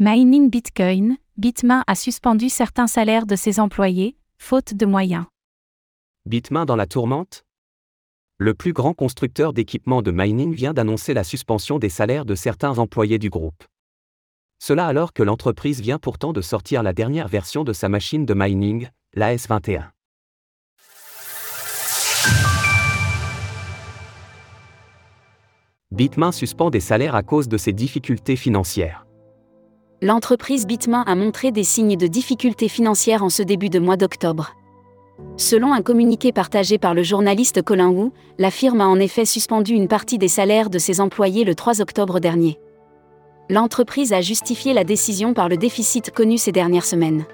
Mining Bitcoin, Bitmain a suspendu certains salaires de ses employés, faute de moyens. Bitmain dans la tourmente? Le plus grand constructeur d'équipements de mining vient d'annoncer la suspension des salaires de certains employés du groupe. Cela alors que l'entreprise vient pourtant de sortir la dernière version de sa machine de mining, la S21. Bitmain suspend des salaires à cause de ses difficultés financières l'entreprise Bitmain a montré des signes de difficultés financières en ce début de mois d'octobre. Selon un communiqué partagé par le journaliste Colin Wu, la firme a en effet suspendu une partie des salaires de ses employés le 3 octobre dernier. L'entreprise a justifié la décision par le déficit connu ces dernières semaines.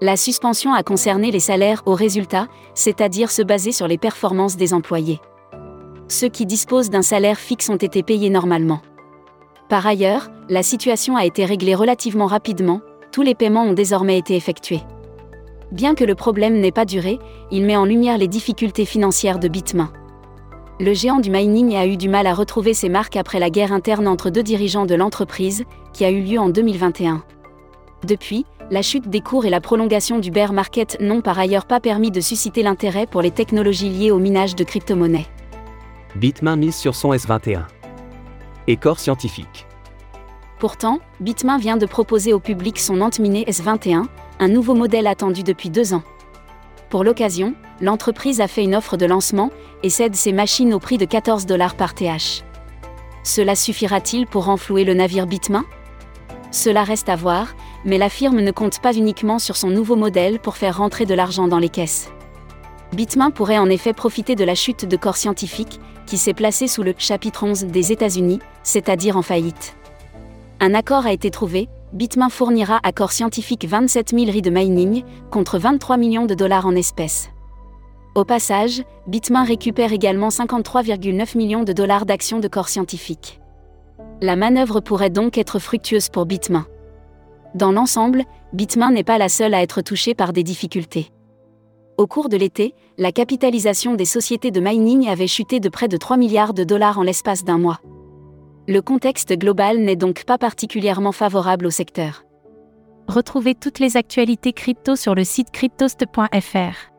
La suspension a concerné les salaires au résultat, c'est-à-dire se baser sur les performances des employés. Ceux qui disposent d'un salaire fixe ont été payés normalement. Par ailleurs, la situation a été réglée relativement rapidement, tous les paiements ont désormais été effectués. Bien que le problème n'ait pas duré, il met en lumière les difficultés financières de Bitmain. Le géant du mining a eu du mal à retrouver ses marques après la guerre interne entre deux dirigeants de l'entreprise, qui a eu lieu en 2021. Depuis, la chute des cours et la prolongation du bear market n'ont par ailleurs pas permis de susciter l'intérêt pour les technologies liées au minage de crypto-monnaies. Bitmain mise sur son S21 et corps scientifique. Pourtant, Bitmain vient de proposer au public son Antminé S21, un nouveau modèle attendu depuis deux ans. Pour l'occasion, l'entreprise a fait une offre de lancement et cède ses machines au prix de 14 dollars par TH. Cela suffira-t-il pour renflouer le navire Bitmain? Cela reste à voir, mais la firme ne compte pas uniquement sur son nouveau modèle pour faire rentrer de l'argent dans les caisses. Bitmain pourrait en effet profiter de la chute de corps scientifique, qui s'est placé sous le chapitre 11 des États-Unis, c'est-à-dire en faillite. Un accord a été trouvé, Bitmain fournira à corps scientifique 27 000 riz de mining, contre 23 millions de dollars en espèces. Au passage, Bitmain récupère également 53,9 millions de dollars d'actions de corps scientifique. La manœuvre pourrait donc être fructueuse pour Bitmain. Dans l'ensemble, Bitmain n'est pas la seule à être touchée par des difficultés. Au cours de l'été, la capitalisation des sociétés de mining avait chuté de près de 3 milliards de dollars en l'espace d'un mois. Le contexte global n'est donc pas particulièrement favorable au secteur. Retrouvez toutes les actualités crypto sur le site cryptost.fr.